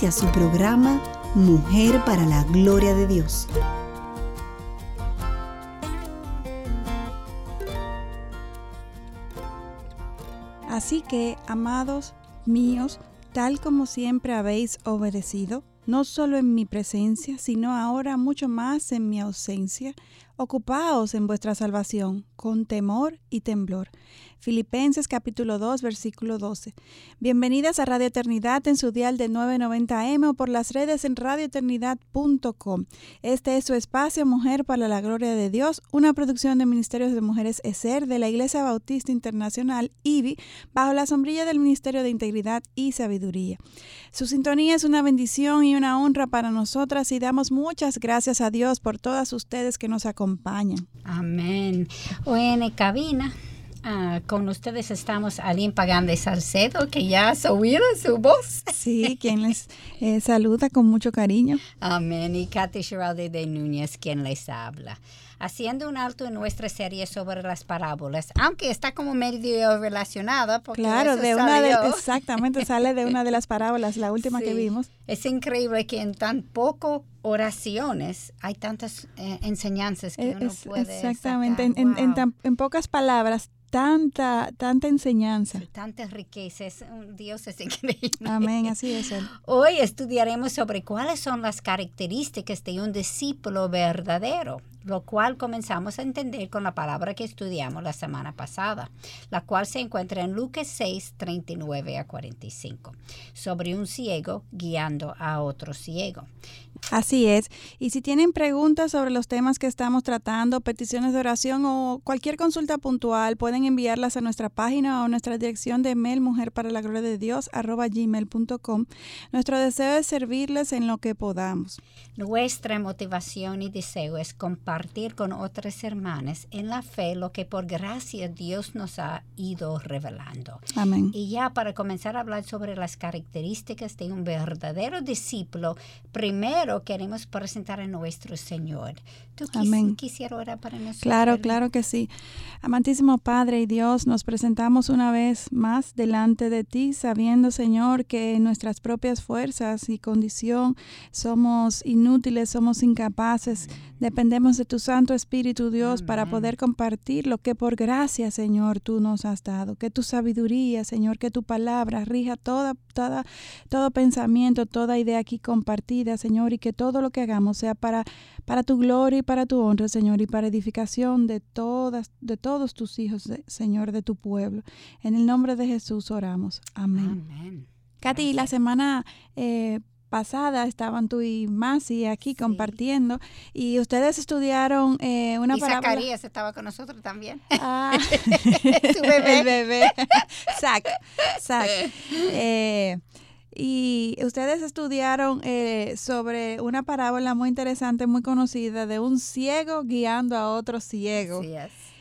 Inicia su programa Mujer para la Gloria de Dios. Así que, amados míos, tal como siempre habéis obedecido, no solo en mi presencia, sino ahora mucho más en mi ausencia, ocupaos en vuestra salvación con temor y temblor Filipenses capítulo 2, versículo 12. Bienvenidas a Radio Eternidad en su dial de 990M o por las redes en radioeternidad.com. Este es su espacio Mujer para la Gloria de Dios, una producción de Ministerios de Mujeres ESER de la Iglesia Bautista Internacional IBI, bajo la sombrilla del Ministerio de Integridad y Sabiduría. Su sintonía es una bendición y una honra para nosotras y damos muchas gracias a Dios por todas ustedes que nos acompañan. Amén. Hoy en cabina Ah, con ustedes estamos Aline Pagán Salcedo, que ya has oído su voz. Sí, quien les eh, saluda con mucho cariño. Amén. Y Katy Giralde de Núñez, quien les habla. Haciendo un alto en nuestra serie sobre las parábolas, aunque está como medio relacionada. Porque claro, de una de, exactamente, sale de una de las parábolas, la última que vimos. Es increíble que en tan poco oraciones hay tantas eh, enseñanzas que uno puede Exactamente, en, en, pocas palabras, tanta, tanta enseñanza. tantas riquezas. Dios es increíble. Amén, así es. Hoy estudiaremos sobre cuáles son las características de un discípulo verdadero, lo cual comenzamos a entender con la palabra que estudiamos la semana pasada, la cual se encuentra en Lucas 6, 39 a 45, sobre un ciego guiando a otro ciego. Así es. Y si tienen preguntas sobre los temas que estamos tratando, peticiones de oración o cualquier consulta puntual, pueden enviarlas a nuestra página o a nuestra dirección de mail mujer para la gloria de Dios arroba gmail.com. Nuestro deseo es servirles en lo que podamos. Nuestra motivación y deseo es compartir con otras hermanas en la fe lo que por gracia Dios nos ha ido revelando. Amén. Y ya para comenzar a hablar sobre las características de un verdadero discípulo, primero queremos presentar a nuestro Señor. ¿Tú Amén. quisiera orar para nosotros? Claro, claro que sí. Amantísimo Padre y Dios, nos presentamos una vez más delante de ti, sabiendo, Señor, que nuestras propias fuerzas y condición somos inútiles, somos incapaces. Dependemos de tu Santo Espíritu, Dios, para poder compartir lo que por gracia, Señor, tú nos has dado. Que tu sabiduría, Señor, que tu palabra rija toda, toda, todo pensamiento, toda idea aquí compartida, Señor, y que todo lo que hagamos sea para, para tu gloria y para tu honra, Señor, y para edificación de todas, de todos tus hijos, Señor, de tu pueblo. En el nombre de Jesús oramos. Amén. Amén. Katy, la semana eh, pasada estaban tú y Masi aquí compartiendo y ustedes estudiaron eh, una y parábola. Zacarías estaba con nosotros también. Ah, tu bebé. El bebé. Zac, Zac. Eh, y ustedes estudiaron eh, sobre una parábola muy interesante, muy conocida, de un ciego guiando a otro ciego.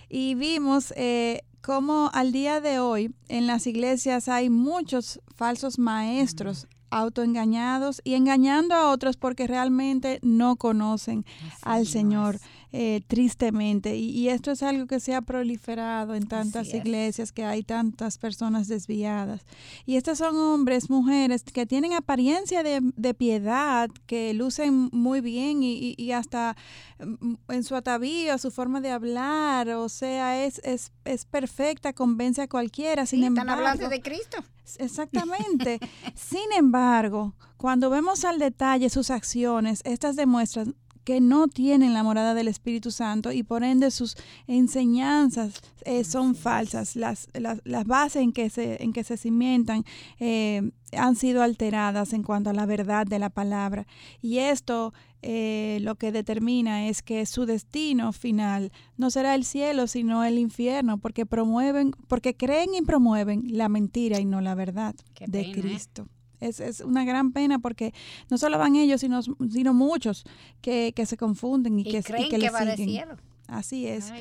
Y vimos eh, cómo al día de hoy en las iglesias hay muchos falsos maestros autoengañados y engañando a otros porque realmente no conocen al Señor. Eh, tristemente. Y, esto es algo que se ha proliferado en tantas iglesias, que hay tantas personas desviadas. Y estos son hombres, mujeres que tienen apariencia de, piedad, que lucen muy bien y, hasta mm, en su atavío, su forma de hablar, o sea, es, es, es perfecta, convence a cualquiera. Sin están hablando de Cristo. Exactamente. Sin embargo, cuando vemos al detalle sus acciones, estas demuestran que no tienen la morada del Espíritu Santo y por ende sus enseñanzas eh, son falsas. Las, las, las, bases en que se, en que se cimentan eh, han sido alteradas en cuanto a la verdad de la palabra. Y esto eh, lo que determina es que su destino final no será el cielo, sino el infierno, porque promueven, porque creen y promueven la mentira y no la verdad de Cristo. Es, es una gran pena porque no solo van ellos, sino, sino muchos que, que se confunden y, que, creen y que, que le siguen. cielo. Así es.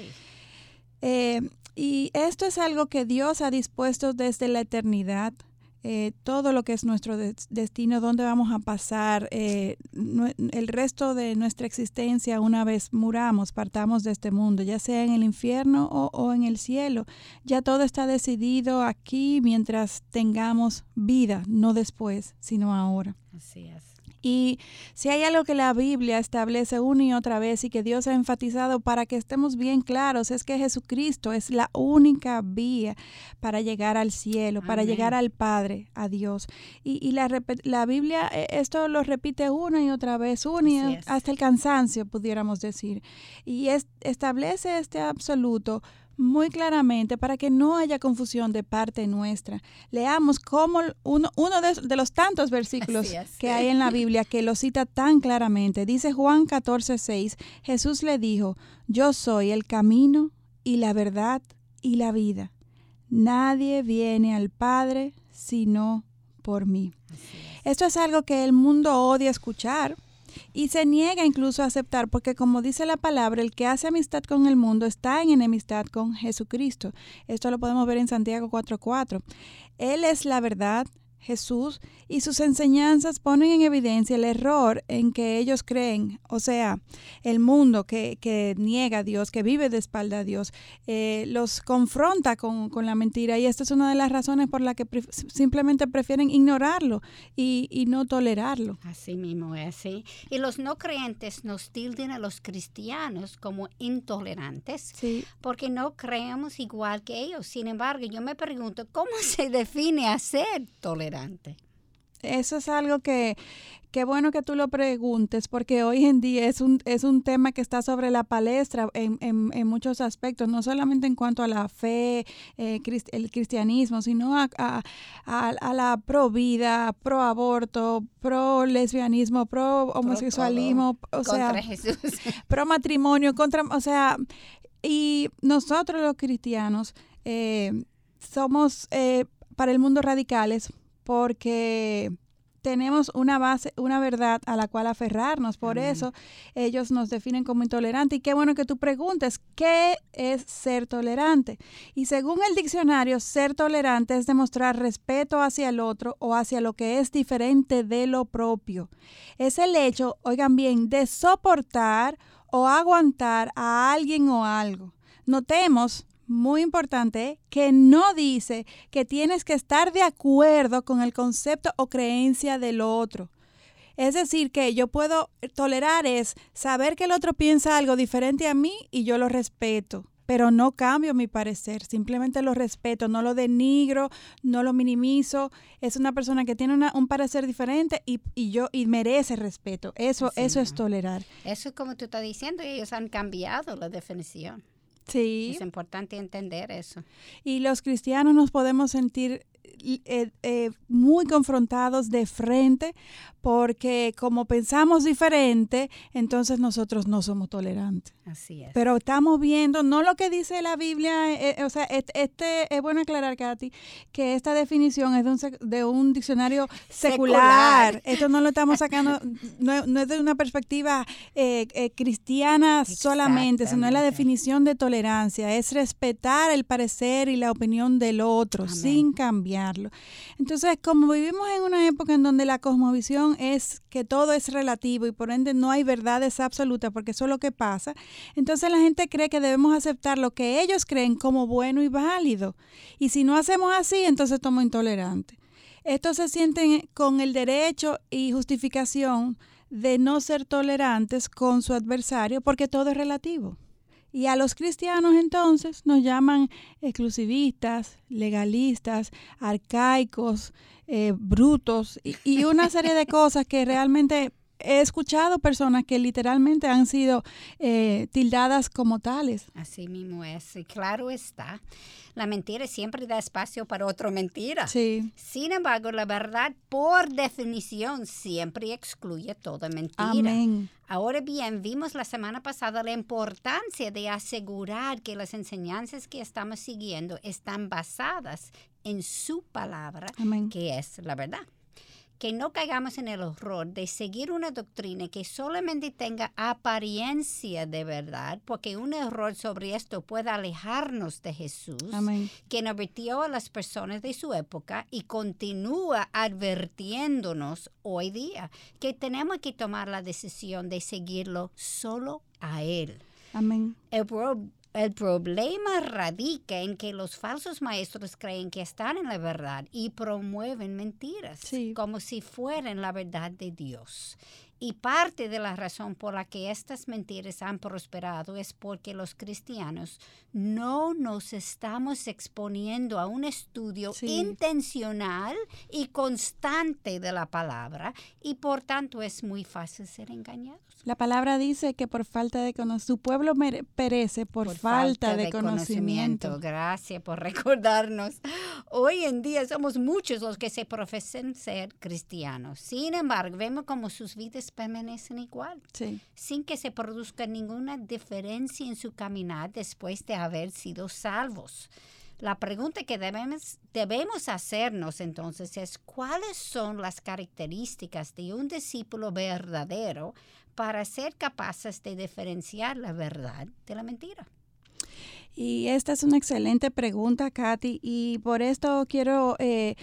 Eh, y esto es algo que Dios ha dispuesto desde la eternidad. Eh, todo lo que es nuestro des- destino, dónde vamos a pasar eh, el resto de nuestra existencia una vez muramos, partamos de este mundo, ya sea en el infierno o, o en el cielo. Ya todo está decidido aquí mientras tengamos vida, no después, sino ahora. así es. Y si hay algo que la Biblia establece una y otra vez y que Dios ha enfatizado para que estemos bien claros, es que Jesucristo es la única vía para llegar al cielo, para llegar al Padre, a Dios. Y, y la, la Biblia eh, esto lo repite una y otra vez, una y hasta el cansancio, pudiéramos decir. Y es- establece este absoluto muy claramente para que no haya confusión de parte nuestra. Leamos cómo uno, uno de, de los tantos versículos es. que hay en la Biblia que lo cita tan claramente. Dice Juan 14, 6, Jesús le dijo, yo soy el camino y la verdad y la vida. Nadie viene al Padre sino por mí. Es. Esto es algo que el mundo odia escuchar y se niega incluso a aceptar porque como dice la palabra, el que hace amistad con el mundo está en enemistad con Jesucristo. Esto lo podemos ver en Santiago 4:4. Él es la verdad, Jesús, y sus enseñanzas ponen en evidencia el error en que ellos creen, o sea, el mundo que, que niega a Dios, que vive de espalda a Dios, eh, los confronta con, con la mentira y esta es una de las razones por la que simplemente prefieren ignorarlo y, y no tolerarlo. Así mismo es, sí. Y los no creyentes nos tilden a los cristianos como intolerantes Sí, porque no creemos igual que ellos. Sin embargo, yo me pregunto, ¿cómo se define a ser tolerante? Eso es algo que qué bueno que tú lo preguntes porque hoy en día es un, es un tema que está sobre la palestra en, en- en muchos aspectos, no solamente en cuanto a la fe, eh, crist- el cristianismo, sino a, a- a- a la pro vida, pro aborto, pro lesbianismo, pro homosexualismo, o sea, Contra Jesús. pro matrimonio, contra, o sea, y nosotros los cristianos eh, somos eh, para el mundo radicales porque tenemos una base, una verdad a la cual aferrarnos. Por Amén. eso ellos nos definen como intolerantes. Y qué bueno que tú preguntes, ¿qué es ser tolerante? Y según el diccionario, ser tolerante es demostrar respeto hacia el otro o hacia lo que es diferente de lo propio. Es el hecho, oigan bien, de soportar o aguantar a alguien o algo. Notemos, muy importante, que no dice que tienes que estar de acuerdo con el concepto o creencia del otro. Es decir, que yo puedo tolerar es saber que el otro piensa algo diferente a mí y yo lo respeto, pero no cambio mi parecer, simplemente lo respeto, no lo denigro, no lo minimizo. Es una persona que tiene una- un parecer diferente y, y yo y merece respeto. Eso, eso es es. tolerar. Eso es como tú estás diciendo, ellos han cambiado la definición. Sí. Es importante entender eso. Y los cristianos nos podemos sentir eh, eh, muy confrontados de frente porque como pensamos diferente, entonces nosotros no somos tolerantes. Así es. Pero estamos viendo, no lo que dice la Biblia, eh, o sea, este, es bueno aclarar, Katy, que esta definición es de un, de un diccionario secular. Secular. Esto no lo estamos sacando, no, no es de una perspectiva cristiana solamente, sino es la definición de tolerancia, es respetar el parecer y la opinión del otro Amén. sin Entonces, como vivimos en una época en donde la cosmovisión es que todo es relativo y por ende no hay verdades absolutas, porque eso es lo que pasa, entonces la gente cree que debemos aceptar lo que ellos creen como bueno y válido. Y si no hacemos así, entonces somos intolerantes. Estos se sienten con el derecho y justificación de no ser tolerantes con su adversario porque todo es relativo. Y a los cristianos entonces nos llaman exclusivistas, legalistas, arcaicos, eh, brutos y, y una serie de cosas que realmente he escuchado personas que literalmente han sido eh, tildadas como tales. Así mismo es. Y claro está, la mentira siempre da espacio para otra mentira. Sí. Sin embargo, la verdad, por definición, siempre excluye toda mentira. Amén. Ahora bien, vimos la semana pasada la importancia de asegurar que las enseñanzas que estamos siguiendo están basadas en su palabra, Amén. que es la verdad. Que no caigamos en el horror de seguir una doctrina que solamente tenga apariencia de verdad, porque un error sobre esto puede alejarnos de Jesús, quien advirtió a las personas de su época y continúa advirtiéndonos hoy día que tenemos que tomar la decisión de seguirlo solo a Él. Amén. El, el problema radica en que los falsos maestros creen que están en la verdad y promueven mentiras como si fueran la verdad de Dios. Y parte de la razón por la que estas mentiras han prosperado es porque los cristianos no nos estamos exponiendo a un estudio intencional y constante de la palabra y por tanto es muy fácil ser engañados. La palabra dice que por falta de conocimiento, su pueblo perece por, falta, de, conocimiento. Gracias por recordarnos. Hoy en día somos muchos los que se profesan ser cristianos. Sin embargo, vemos como sus vidas permanecen igual, sin que se produzca ninguna diferencia en su caminar después de haber sido salvos. La pregunta que debemos, debemos hacernos entonces es cuáles son las características de un discípulo verdadero para ser capaces de diferenciar la verdad de la mentira. Y esta es una excelente pregunta, Katy, y por esto quiero eh,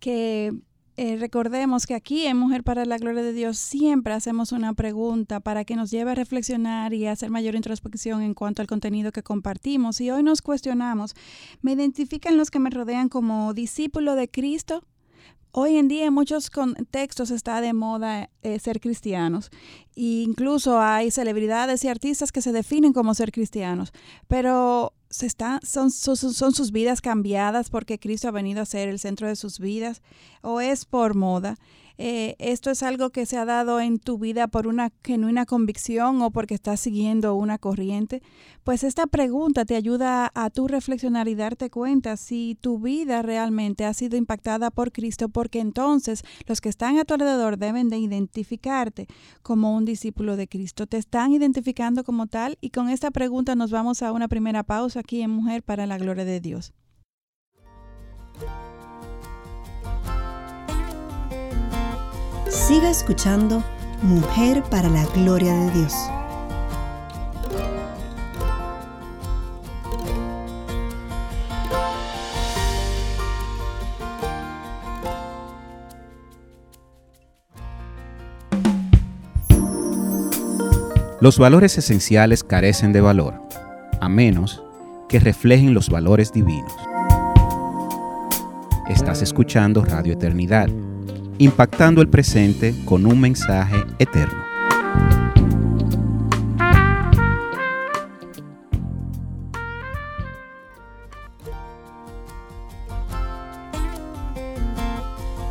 que eh, recordemos que aquí en Mujer para la Gloria de Dios siempre hacemos una pregunta para que nos lleve a reflexionar y a hacer mayor introspección en cuanto al contenido que compartimos. Y hoy nos cuestionamos, ¿me identifican los que me rodean como discípulo de Cristo? Hoy en día en muchos contextos está de moda eh, ser cristianos. E incluso hay celebridades y artistas que se definen como ser cristianos. Pero se está, son, son, son, sus vidas cambiadas porque Cristo ha venido a ser el centro de sus vidas o es por moda. Eh, esto es algo que se ha dado en tu vida por una genuina convicción o porque estás siguiendo una corriente, pues esta pregunta te ayuda a, tu reflexionar y darte cuenta si tu vida realmente ha sido impactada por Cristo, porque entonces los que están a tu alrededor deben de identificarte como un discípulo de Cristo. Te están identificando como tal y con esta pregunta nos vamos a una primera pausa aquí en Mujer para la Gloria de Dios. Siga escuchando Mujer para la Gloria de Dios. Los valores esenciales carecen de valor, a menos que reflejen los valores divinos. Estás escuchando Radio Eternidad impactando el presente con un mensaje eterno.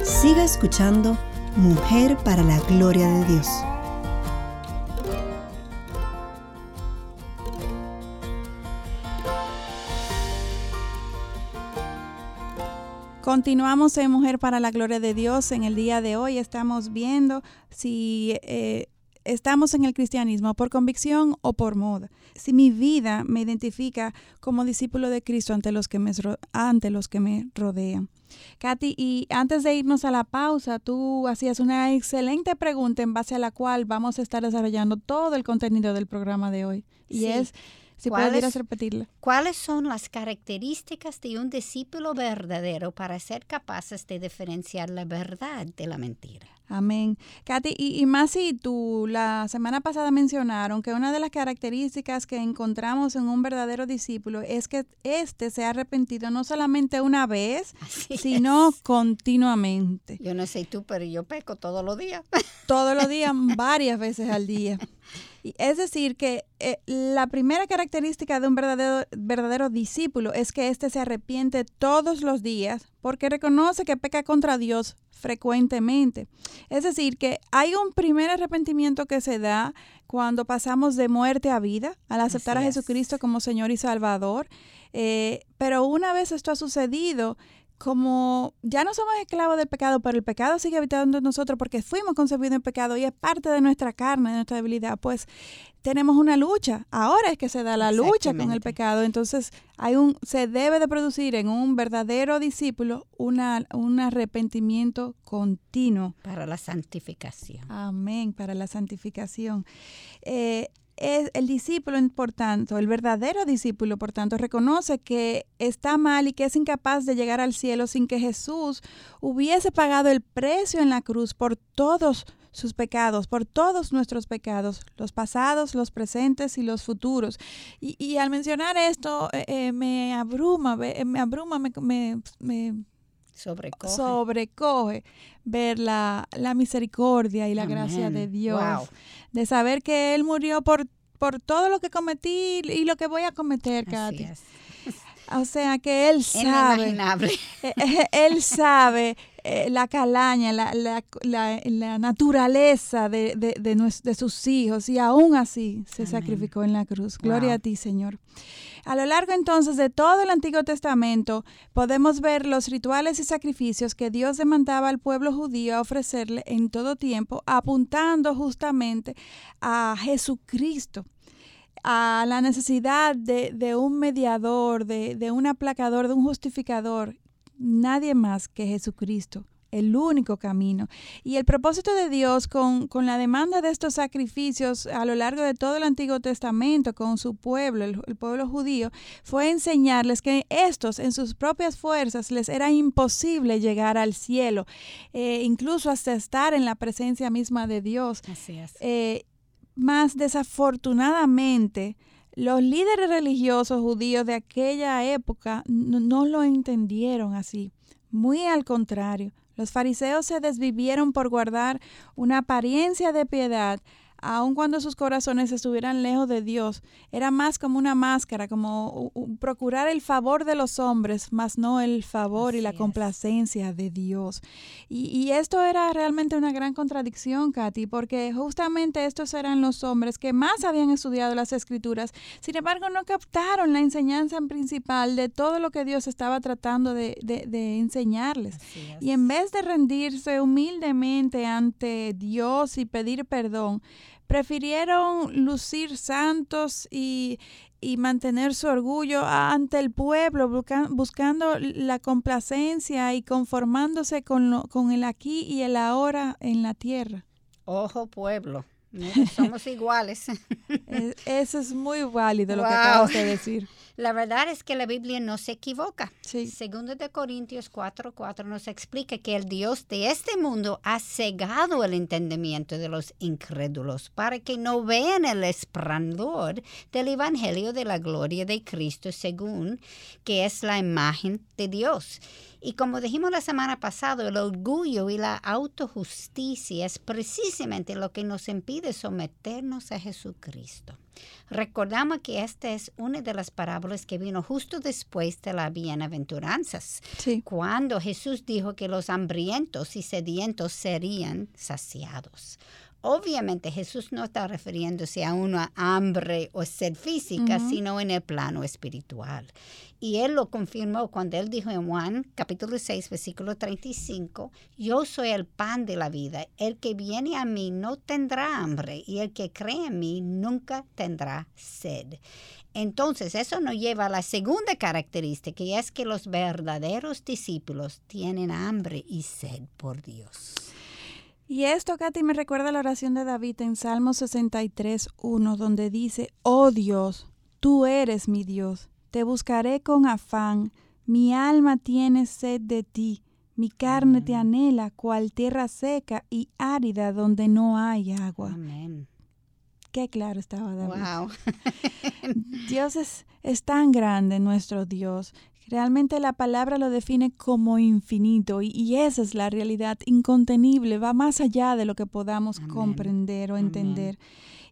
Siga escuchando Mujer para la Gloria de Dios. Continuamos en Mujer para la Gloria de Dios. En el día de hoy estamos viendo si eh, estamos en el cristianismo por convicción o por moda. Si mi vida me identifica como discípulo de Cristo ante los que me, ante los que me rodean. Katy, y antes de irnos a la pausa, tú hacías una excelente pregunta en base a la cual vamos a estar desarrollando todo el contenido del programa de hoy. Y es si puedes repetirla. ¿Cuáles son las características de un discípulo verdadero para ser capaces de diferenciar la verdad de la mentira? Amén. Katy, y, más si tú la semana pasada mencionaron que una de las características que encontramos en un verdadero discípulo es que éste se ha arrepentido no solamente una vez, sino continuamente. Yo no sé tú, pero yo peco todos los días. Todos los días, varias veces al día. Es decir, que eh, la primera característica de un verdadero, verdadero discípulo es que éste se arrepiente todos los días porque reconoce que peca contra Dios frecuentemente. Es decir, que hay un primer arrepentimiento que se da cuando pasamos de muerte a vida al aceptar a Jesucristo como Señor y Salvador. Eh, pero una vez esto ha sucedido, como ya no somos esclavos del pecado, pero el pecado sigue habitando en nosotros porque fuimos concebidos en pecado y es parte de nuestra carne, de nuestra debilidad, pues tenemos una lucha. Ahora es que se da la lucha con el pecado. Entonces, hay un, se debe de producir en un verdadero discípulo una, un arrepentimiento continuo. Para la santificación. Amén, para la santificación. Eh, es el discípulo, por tanto, el verdadero discípulo, por tanto, reconoce que está mal y que es incapaz de llegar al cielo sin que Jesús hubiese pagado el precio en la cruz por todos sus pecados, por todos nuestros pecados, los pasados, los presentes y los futuros. Y, al mencionar esto, eh, eh, me abruma, me abruma, me, me, sobrecoge. sobrecoge ver la, misericordia y la gracia de Dios, de saber que Él murió por, por todo lo que cometí y lo que voy a cometer, Katy. O sea que él sabe. Eh, eh, él sabe eh, la calaña, la, la, la, naturaleza de, de, de, sus hijos y aún así se sacrificó en la cruz. Gloria a ti, Señor. A lo largo entonces de todo el Antiguo Testamento podemos ver los rituales y sacrificios que Dios demandaba al pueblo judío a ofrecerle en todo tiempo, apuntando justamente a Jesucristo a la necesidad de, de un mediador, de, de, un aplacador, de un justificador, nadie más que Jesucristo el único camino. Y el propósito de Dios con, con, la demanda de estos sacrificios a lo largo de todo el Antiguo Testamento con su pueblo, el, pueblo judío, fue enseñarles que estos en sus propias fuerzas les era imposible llegar al cielo, eh, incluso hasta estar en la presencia misma de Dios. Así es. Eh, más desafortunadamente, los líderes religiosos judíos de aquella época no lo entendieron así. Muy al contrario, los fariseos se desvivieron por guardar una apariencia de piedad aun cuando sus corazones estuvieran lejos de Dios, era más como una máscara, como procurar el favor de los hombres, más no el favor y la complacencia de Dios. Y, esto era realmente una gran contradicción, Katy, porque justamente estos eran los hombres que más habían estudiado las escrituras, sin embargo no captaron la enseñanza principal de todo lo que Dios estaba tratando de, de enseñarles. Y en vez de rendirse humildemente ante Dios y pedir perdón, prefirieron lucir santos y, mantener su orgullo ante el pueblo, buscando la complacencia y conformándose con, con el aquí y el ahora en la tierra. Ojo pueblo, somos iguales. eso es muy válido lo que acabas de decir. La verdad es que la Biblia no se equivoca. Segundo de Corintios 4:4 4 nos explica que el Dios de este mundo ha cegado el entendimiento de los incrédulos para que no vean el esplendor del evangelio de la gloria de Cristo según que es la imagen de Dios. Y como dijimos la semana pasada, el orgullo y la autojusticia es precisamente lo que nos impide someternos a Jesucristo. Recordamos que esta es una de las parábolas que vino justo después de las bienaventuranzas, cuando Jesús dijo que los hambrientos y sedientos serían saciados. Obviamente Jesús no está refiriéndose a una hambre o sed física, sino en el plano espiritual. Y él lo confirmó cuando él dijo en Juan capítulo 6, versículo 35, yo soy el pan de la vida, el que viene a mí no tendrá hambre y el que cree en mí nunca tendrá sed. Entonces, eso nos lleva a la segunda característica, y es que los verdaderos discípulos tienen hambre y sed por Dios. Y esto, Katy, me recuerda la oración de David en Salmo 63, 1, donde dice, oh Dios, tú eres mi Dios, te buscaré con afán, mi alma tiene sed de ti, mi carne te anhela, cual tierra seca y árida donde no hay agua. Amén. Qué claro estaba David. Wow. Dios es, es tan grande, nuestro Dios, Realmente la palabra lo define como infinito y, esa es la realidad incontenible, va más allá de lo que podamos comprender o entender.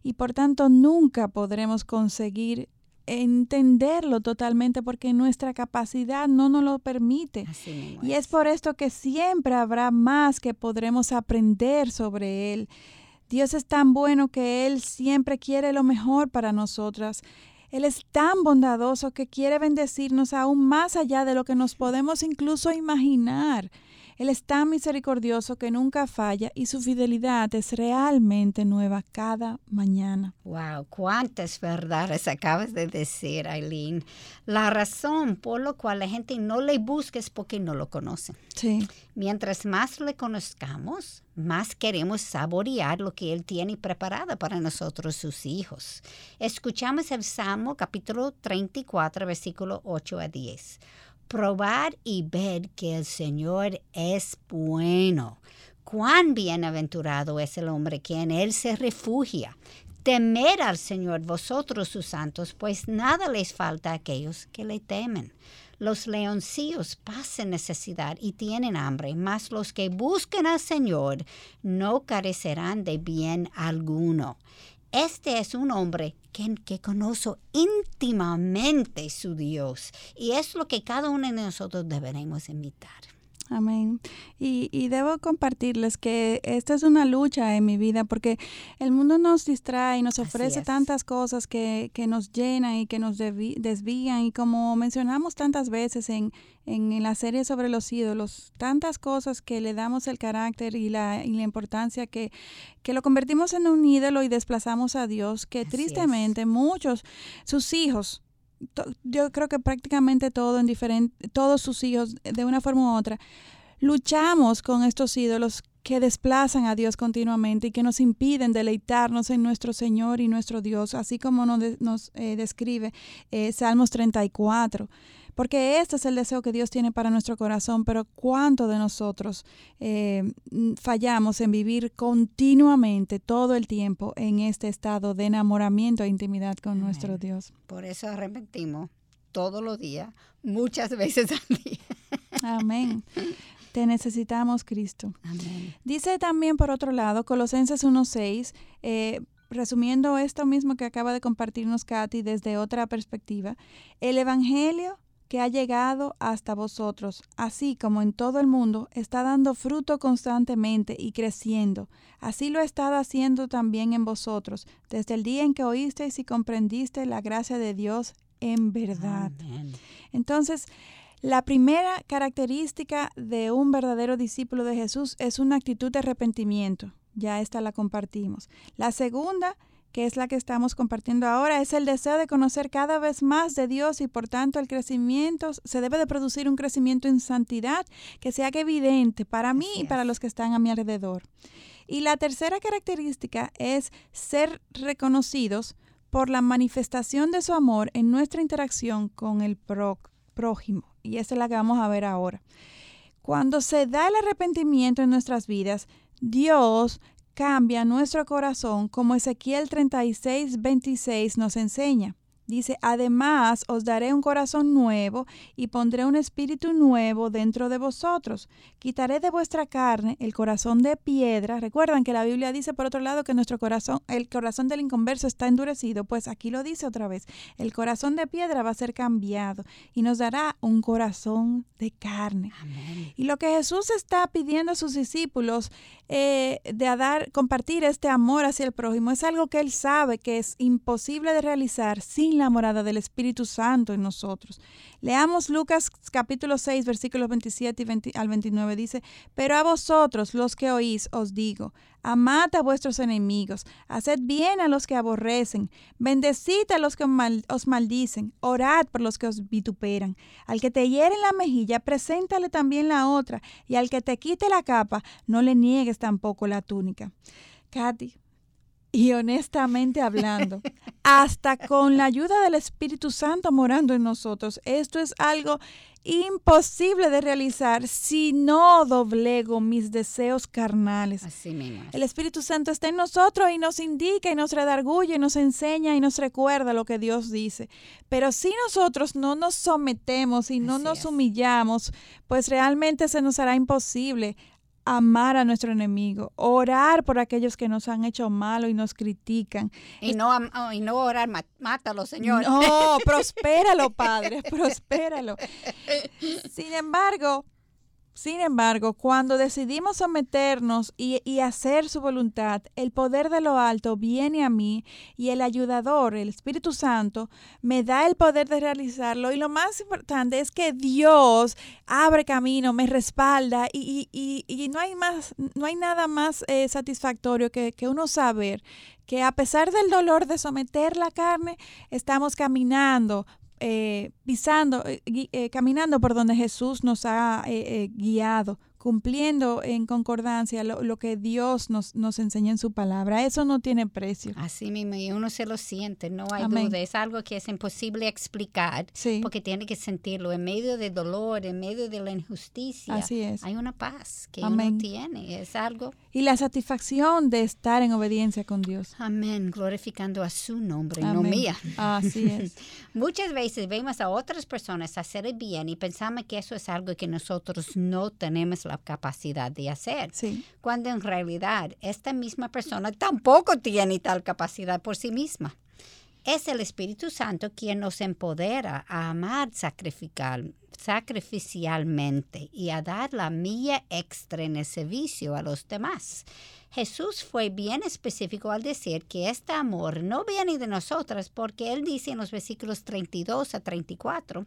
Y por tanto nunca podremos conseguir entenderlo totalmente porque nuestra capacidad no nos lo permite. y es por esto que siempre habrá más que podremos aprender sobre Él. Dios es tan bueno que Él siempre quiere lo mejor para nosotras. Él es tan bondadoso que quiere bendecirnos aún más allá de lo que nos podemos incluso imaginar. Él es tan misericordioso que nunca falla y su fidelidad es realmente nueva cada mañana. Wow, cuántas verdades acabas de decir, Aileen. La razón por la cual la gente no le busca es porque no lo conoce. Sí. Mientras más le conozcamos, más queremos saborear lo que Él tiene preparado para nosotros, sus hijos. Escuchamos el Salmo capítulo 34, versículo 8 a 10. Probar y ver que el Señor es bueno. Cuán bienaventurado es el hombre que en Él se refugia. Temer al Señor vosotros sus santos, pues nada les falta a aquellos que le temen. Los leoncillos pasan necesidad y tienen hambre, mas los que buscan al Señor no carecerán de bien alguno. Este es un hombre que, que, conoce íntimamente su Dios y es lo que cada uno de nosotros deberemos imitar. Amén. Y, y, debo compartirles que esta es una lucha en mi vida porque el mundo nos distrae y nos ofrece tantas cosas que, que, nos llenan y que nos desvían. Y como mencionamos tantas veces en, en, la serie sobre los ídolos, tantas cosas que le damos el carácter y la, y la importancia que, que lo convertimos en un ídolo y desplazamos a Dios, que Así tristemente es. muchos, sus hijos, yo creo que prácticamente todo en diferente, todos sus hijos, de una forma u otra, luchamos con estos ídolos que desplazan a Dios continuamente y que nos impiden deleitarnos en nuestro Señor y nuestro Dios, así como nos, nos eh, describe eh, Salmos 34. Porque este es el deseo que Dios tiene para nuestro corazón, pero ¿cuánto de nosotros eh, fallamos en vivir continuamente, todo el tiempo, en este estado de enamoramiento e intimidad con Amén. nuestro Dios? Por eso arrepentimos todos los días, muchas veces al día. Amén. Te necesitamos, Cristo. Amén. Dice también, por otro lado, Colosenses 1.6, eh, resumiendo esto mismo que acaba de compartirnos Katy desde otra perspectiva, el Evangelio que ha llegado hasta vosotros, así como en todo el mundo, está dando fruto constantemente y creciendo. Así lo estado haciendo también en vosotros, desde el día en que oísteis y comprendiste la gracia de Dios en verdad. Amén. Entonces, la primera característica de un verdadero discípulo de Jesús es una actitud de arrepentimiento. Ya esta la compartimos. La segunda que es la que estamos compartiendo ahora, es el deseo de conocer cada vez más de Dios y por tanto el crecimiento, se debe de producir un crecimiento en santidad que se haga evidente para mí y para los que están a mi alrededor. Y la tercera característica es ser reconocidos por la manifestación de su amor en nuestra interacción con el prójimo. Y esa es la que vamos a ver ahora. Cuando se da el arrepentimiento en nuestras vidas, Dios cambia nuestro corazón como Ezequiel 36, 26 nos enseña. Dice, además os daré un corazón nuevo y pondré un espíritu nuevo dentro de vosotros. Quitaré de vuestra carne el corazón de piedra. Recuerdan que la Biblia dice por otro lado que nuestro corazón, el corazón del inconverso está endurecido. Pues aquí lo dice otra vez. El corazón de piedra va a ser cambiado y nos dará un corazón de carne. Amén. Y lo que Jesús está pidiendo a sus discípulos eh, de dar, compartir este amor hacia el prójimo es algo que él sabe que es imposible de realizar sin la morada del Espíritu Santo en nosotros. Leamos Lucas capítulo 6, versículos 27 y 20, al 29. Dice, pero a vosotros los que oís os digo, amad a vuestros enemigos, haced bien a los que aborrecen, bendecid a los que os maldicen, orad por los que os vituperan. Al que te hiere en la mejilla, preséntale también la otra, y al que te quite la capa, no le niegues tampoco la túnica. Katy, y honestamente hablando, hasta con la ayuda del Espíritu Santo morando en nosotros. Esto es algo imposible de realizar si no doblego mis deseos carnales. Así mismo. El Espíritu Santo está en nosotros y nos indica y nos redarguye, nos enseña y nos recuerda lo que Dios dice. Pero si nosotros no nos sometemos y no Así nos es. humillamos, pues realmente se nos hará imposible amar a nuestro enemigo, orar por aquellos que nos han hecho malo y nos critican. Y no, oh, y no orar, mátalo, Señor. No, prospéralo, Padre, prospéralo. Sin embargo, Sin embargo, cuando decidimos someternos y, hacer su voluntad, el poder de lo alto viene a mí y el ayudador, el Espíritu Santo, me da el poder de realizarlo. Y lo más importante es que Dios abre camino, me respalda y, no, hay más, no hay nada más eh, satisfactorio que, que uno saber que a pesar del dolor de someter la carne, estamos caminando eh, pisando, eh, eh, caminando por donde Jesús nos ha guiado, cumpliendo en concordancia lo, que Dios nos, nos enseña en su palabra. Eso no tiene precio. Así mismo, y uno se lo siente, no hay duda. Es algo que es imposible explicar porque tiene que sentirlo. En medio del dolor, en medio de la injusticia, Así es. hay una paz que uno tiene. Es algo. Y la satisfacción de estar en obediencia con Dios. Amén, glorificando a su nombre, no mía. Así es. Muchas veces vemos a otras personas hacer el bien y pensamos que eso es algo que nosotros no tenemos la capacidad de hacer. Cuando en realidad esta misma persona tampoco tiene tal capacidad por sí misma. Es el Espíritu Santo quien nos empodera a amar sacrificialmente y a dar la mía extra en el servicio a los demás. Jesús fue bien específico al decir que este amor no viene de nosotras porque él dice en los versículos 32 a 34,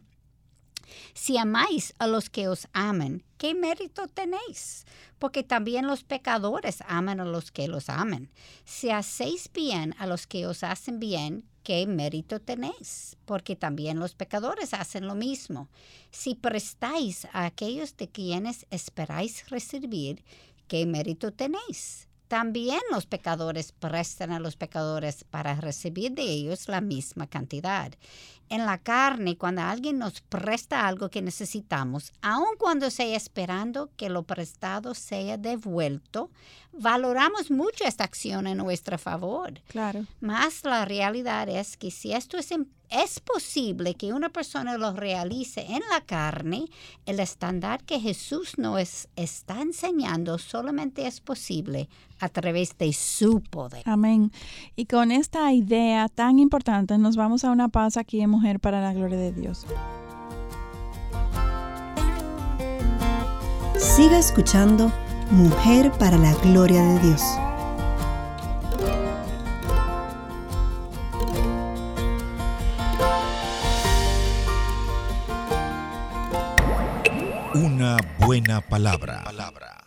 si amáis a los que os amen, ¿qué mérito tenéis? Porque también los pecadores aman a los que los amen. Si hacéis bien a los que os hacen bien, ¿qué mérito tenéis? Porque también los pecadores hacen lo mismo. Si prestáis a aquellos de quienes esperáis recibir, ¿qué mérito tenéis? También los pecadores prestan a los pecadores para recibir de ellos la misma cantidad en la carne, cuando alguien nos presta algo que necesitamos, aun cuando sea esperando que lo prestado sea devuelto, valoramos mucho esta acción en nuestro favor. Claro. Más la realidad es que si esto es, es posible que una persona lo realice en la carne, el estándar que Jesús nos está enseñando solamente es posible a través de su poder. Amén. Y con esta idea tan importante nos vamos a una pausa aquí en Mujer para la Gloria de Dios. Siga escuchando Mujer para la Gloria de Dios. Una buena palabra.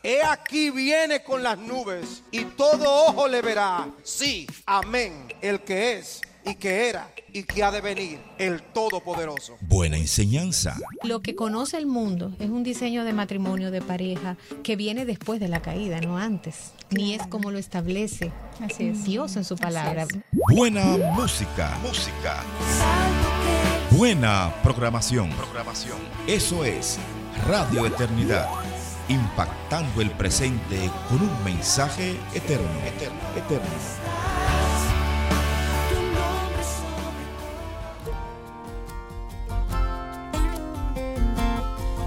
He aquí viene con las nubes y todo ojo le verá. Sí, amén. El que es y que era y que ha de venir el Todopoderoso. Buena enseñanza. Lo que conoce el mundo es un diseño de matrimonio, de pareja, que viene después de la caída, no antes. Ni es como lo establece Dios en su palabra. Buena música. Música. Buena programación. Programación. Eso es Radio Eternidad. Impactando el presente con un mensaje eterno. Eterno. Eterno.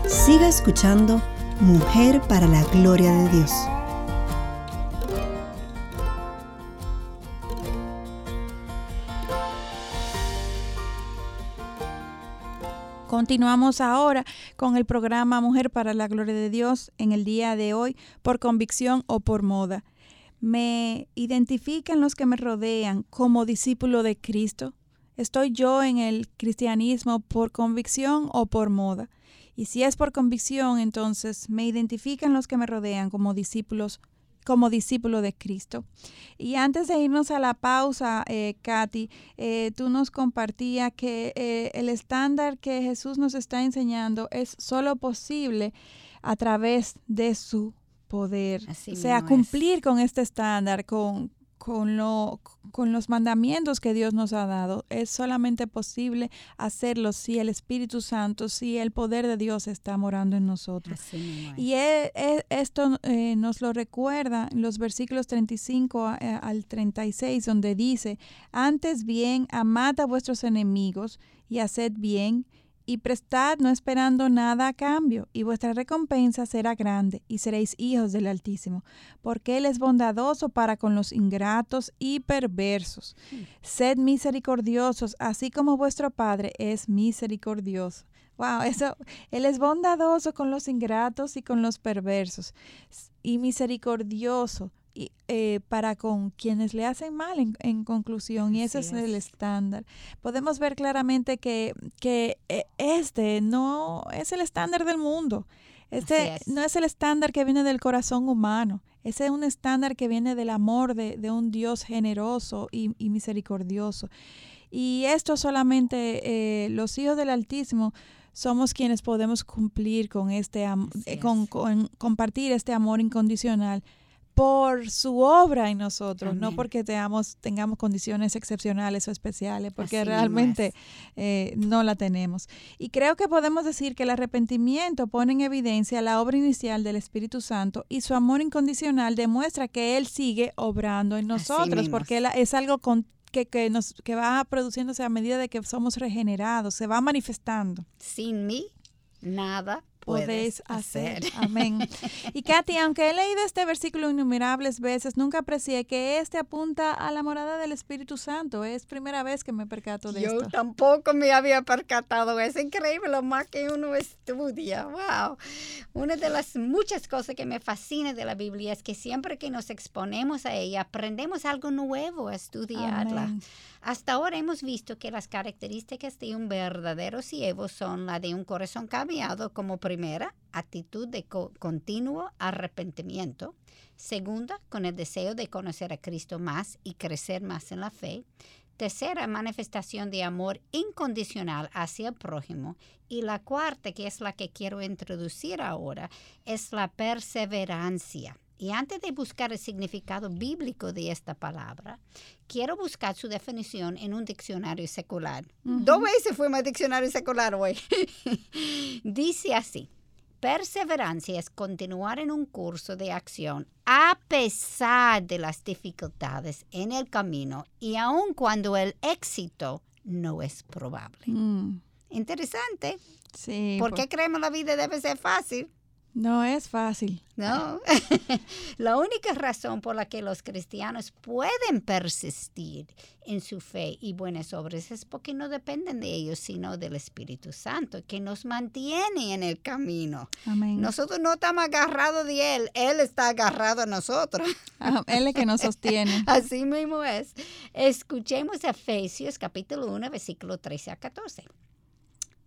Siga escuchando Mujer para la Gloria de Dios. Continuamos ahora con el programa Mujer para la Gloria de Dios en el día de hoy por convicción o por moda. ¿Me identifican los que me rodean como discípulo de Cristo? ¿Estoy yo en el cristianismo por convicción o por moda? Y si es por convicción, entonces me identifican los que me rodean como discípulos como discípulo de Cristo. Y antes de irnos a la pausa, eh, Katy, eh, tú nos compartías que eh, el estándar que Jesús nos está enseñando es solo posible a través de su poder. o sea, cumplir con este estándar, con, con, lo, con los mandamientos que Dios nos ha dado. Es solamente posible hacerlo si el Espíritu Santo, si el poder de Dios está morando en nosotros. y e, e, esto eh, nos lo recuerda en los versículos 35 eh, al 36, donde dice, antes bien, amad a vuestros enemigos y haced bien y prestad no esperando nada a cambio, y vuestra recompensa será grande, y seréis hijos del Altísimo, porque Él es bondadoso para con los ingratos y perversos. Sed misericordiosos, así como vuestro Padre es misericordioso. Wow, eso, Él es bondadoso con los ingratos y con los perversos y misericordioso y, eh, para con quienes le hacen mal en, conclusión y ese es, el estándar. Podemos ver claramente que, que eh, este no es el estándar del mundo. Este no es el estándar que viene del corazón humano. Ese es un estándar que viene del amor de, de un Dios generoso y, y misericordioso. Y esto solamente eh, los hijos del Altísimo somos quienes podemos cumplir con este eh, con, compartir este amor incondicional por su obra en nosotros, no porque tengamos, tengamos condiciones excepcionales o especiales, porque realmente eh, no la tenemos. Y creo que podemos decir que el arrepentimiento pone en evidencia la obra inicial del Espíritu Santo y su amor incondicional demuestra que Él sigue obrando en nosotros, porque es algo con, que, que, nos, que va produciéndose a medida de que somos regenerados, se va manifestando. Sin mí, nada podéis hacer. Amén. Y Katy, aunque he leído este versículo innumerables veces, nunca aprecié que este apunta a la morada del Espíritu Santo. Es primera vez que me percato de esto. Yo tampoco me había percatado. Es increíble lo más que uno estudia. Wow. Una de las muchas cosas que me fascina de la Biblia es que siempre que nos exponemos a ella, aprendemos algo nuevo a estudiarla. Hasta ahora hemos visto que las características de un verdadero siervo son la de un corazón cambiado como primera, actitud de continuo arrepentimiento. Segunda, con el deseo de conocer a Cristo más y crecer más en la fe. Tercera, manifestación de amor incondicional hacia el prójimo. Y la cuarta, que es la que quiero introducir ahora, es la perseverancia. Y antes de buscar el significado bíblico de esta palabra, quiero buscar su definición en un diccionario secular. Dos veces fue mi diccionario secular hoy. Dice así, perseverancia es continuar en un curso de acción a pesar de las dificultades en el camino y aun cuando el éxito no es probable. Mm. Interesante. Sí. ¿Por qué creemos la vida debe ser fácil? No es fácil. No. la única razón por la que los cristianos pueden persistir en su fe y buenas obras es porque no dependen de ellos, sino del Espíritu Santo, que nos mantiene en el camino. Amén. Nosotros no estamos agarrados de Él, Él está agarrado a nosotros. Ah, él es que nos sostiene. Así mismo es. Escuchemos Efesios capítulo 1, versículo 13 a 14.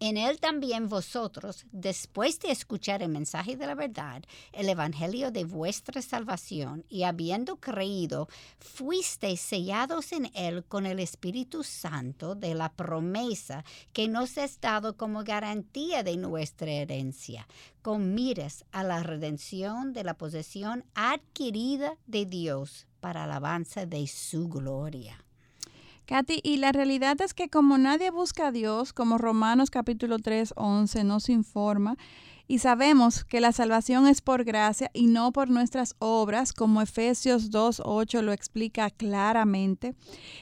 En él también vosotros, después de escuchar el mensaje de la verdad, el evangelio de vuestra salvación, y habiendo creído, fuisteis sellados en él con el Espíritu Santo de la promesa que nos es dado como garantía de nuestra herencia, con miras a la redención de la posesión adquirida de Dios para alabanza de su gloria. Katy, y la realidad es que como nadie busca a Dios, como Romanos capítulo 3, 11 nos informa, y sabemos que la salvación es por gracia y no por nuestras obras, como Efesios 2, 8 lo explica claramente.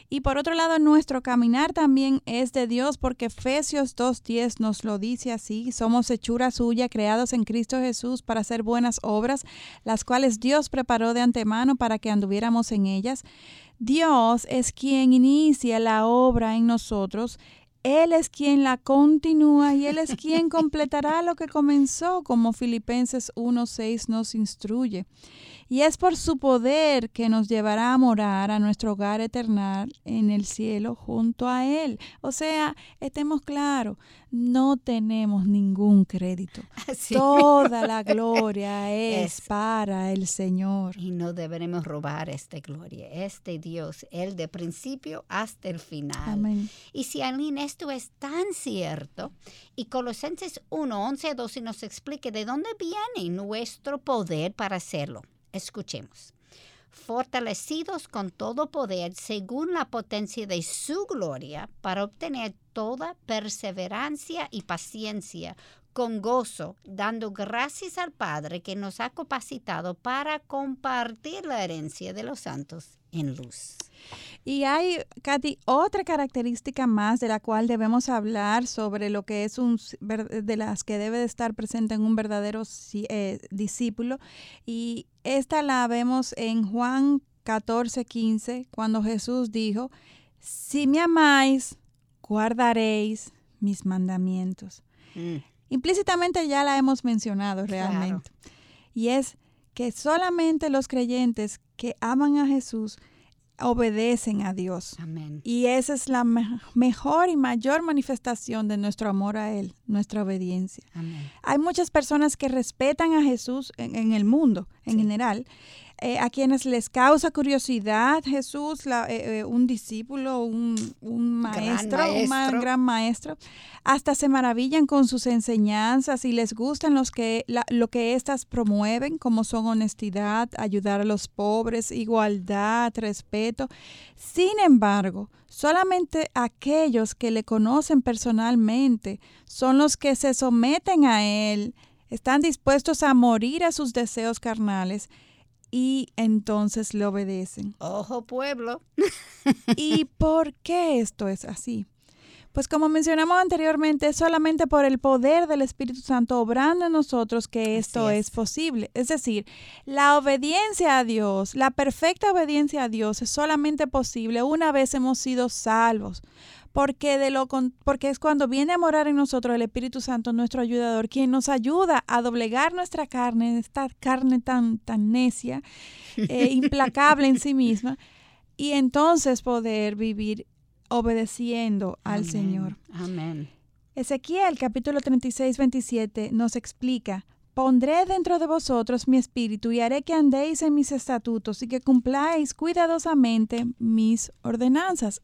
Y por otro lado, nuestro caminar también es de Dios, porque Efesios 2, 10 nos lo dice así, somos hechura suya, creados en Cristo Jesús para hacer buenas obras, las cuales Dios preparó de antemano para que anduviéramos en ellas. Dios es quien inicia la obra en nosotros. Él es quien la continúa y Él es quien completará lo que comenzó, como Filipenses 1.6 nos instruye. Y es por su poder que nos llevará a morar a nuestro hogar eterno en el cielo junto a Él. O sea, estemos claros, no tenemos ningún crédito. Toda la gloria es, para el Señor. Y no deberemos robar esta gloria, este Dios, el de principio hasta el final. Amén. Y si Aline, esto es tan cierto, y Colosenses 1, 11 a 12 nos explique de dónde viene nuestro poder para hacerlo. Escuchemos fortalecidos con todo poder según la potencia de su gloria, para obtener toda perseverancia y paciencia con gozo, dando gracias al Padre que nos ha capacitado para compartir la herencia de los santos en luz. Y hay, Katy, otra característica más de la cual debemos hablar sobre lo que es un, de las que debe de estar presente en un verdadero eh, discípulo. Y esta la vemos en Juan 14, 15, cuando Jesús dijo, si me amáis, guardaréis mis mandamientos. Mm. Implícitamente ya la hemos mencionado realmente. Y es que solamente los creyentes que aman a Jesús obedecen a Dios. Amén. Y esa es la me- mejor y mayor manifestación de nuestro amor a Él, nuestra obediencia. Amén. Hay muchas personas que respetan a Jesús en, en el mundo en general, eh, a quienes les causa curiosidad Jesús, la- eh, eh, un discípulo, un, un maestro, un ma- gran maestro, hasta se maravillan con sus enseñanzas y les gustan los que, la- lo que éstas promueven, como son honestidad, ayudar a los pobres, igualdad, respeto. Sin embargo, solamente aquellos que le conocen personalmente son los que se someten a Él, están dispuestos a morir a sus deseos carnales y entonces le obedecen. Ojo pueblo. ¿Y por qué esto es así? Pues como mencionamos anteriormente, es solamente por el poder del Espíritu Santo obrando en nosotros que esto es. es. posible. Es decir, la obediencia a Dios, la perfecta obediencia a Dios es solamente posible una vez hemos sido salvos. Porque, de lo con- porque es cuando viene a morar en nosotros el Espíritu Santo, nuestro ayudador, quien nos ayuda a doblegar nuestra carne, esta carne tan, tan necia, eh, implacable en sí misma, y entonces poder vivir obedeciendo al Amén. Señor. Amén. Ezequiel capítulo 36, 27 nos explica, pondré dentro de vosotros mi espíritu y haré que andéis en mis estatutos y que cumpláis cuidadosamente mis ordenanzas.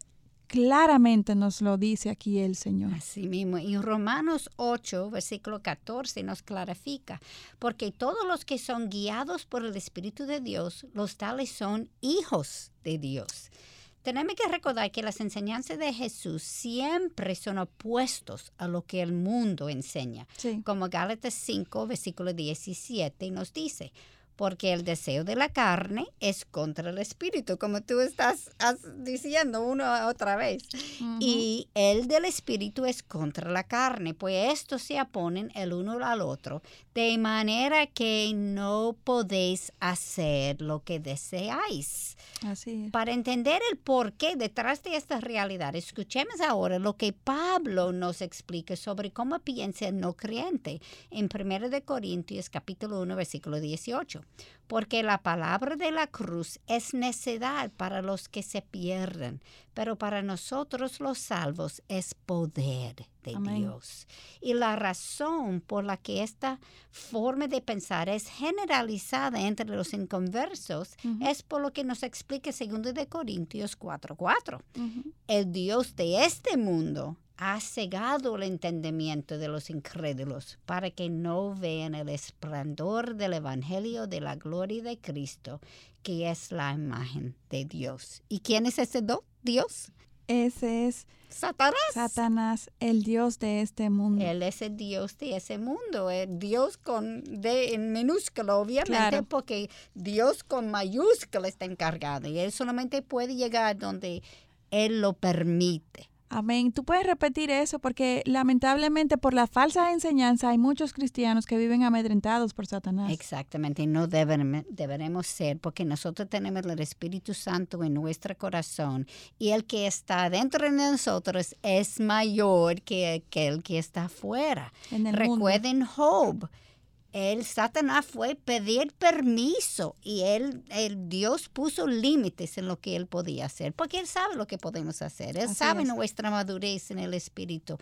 Claramente nos lo dice aquí el Señor. Así mismo. Y Romanos 8, versículo 14 nos clarifica, porque todos los que son guiados por el Espíritu de Dios, los tales son hijos de Dios. Tenemos que recordar que las enseñanzas de Jesús siempre son opuestos a lo que el mundo enseña. Sí. Como Gálatas 5, versículo 17 nos dice, porque el deseo de la carne es contra el espíritu, como tú estás diciendo una otra vez. Y el del espíritu es contra la carne, pues estos se oponen el uno al otro, de manera que no podéis hacer lo que deseáis. Así es. Para entender el porqué detrás de esta realidad, escuchemos ahora lo que Pablo nos explica sobre cómo piensa el no creyente en 1 de Corintios capítulo 1 versículo 18. Porque la palabra de la cruz es necedad para los que se pierden, pero para nosotros los salvos es poder de Amén. Dios. Y la razón por la que esta forma de pensar es generalizada entre los inconversos es por lo que nos explica 2 de Corintios 4:4. Ujú. El Dios de este mundo ha cegado el entendimiento de los incrédulos para que no vean el esplendor del Evangelio de la gloria de Cristo, que es la imagen de Dios. ¿Y quién es ese do- Dios? Ese es Satanás. Satanás, el Dios de este mundo. Él es el Dios de ese mundo, el Dios con D en minúsculo, obviamente, Claro. porque Dios con mayúscula está encargado y él solamente puede llegar donde él lo permite. Amén. Tú puedes repetir eso porque lamentablemente por la falsa enseñanza hay muchos cristianos que viven amedrentados por Satanás. Exactamente, y no deben- deberemos ser, porque nosotros tenemos el Espíritu Santo en nuestro corazón y el que está dentro de nosotros es mayor que aquel que está afuera. En el mundo. Recuerden Job. El Satanás fue pedir permiso y él, el Dios puso límites en lo que él podía hacer, porque él sabe lo que podemos hacer, él Así sabe es. nuestra madurez en el espíritu.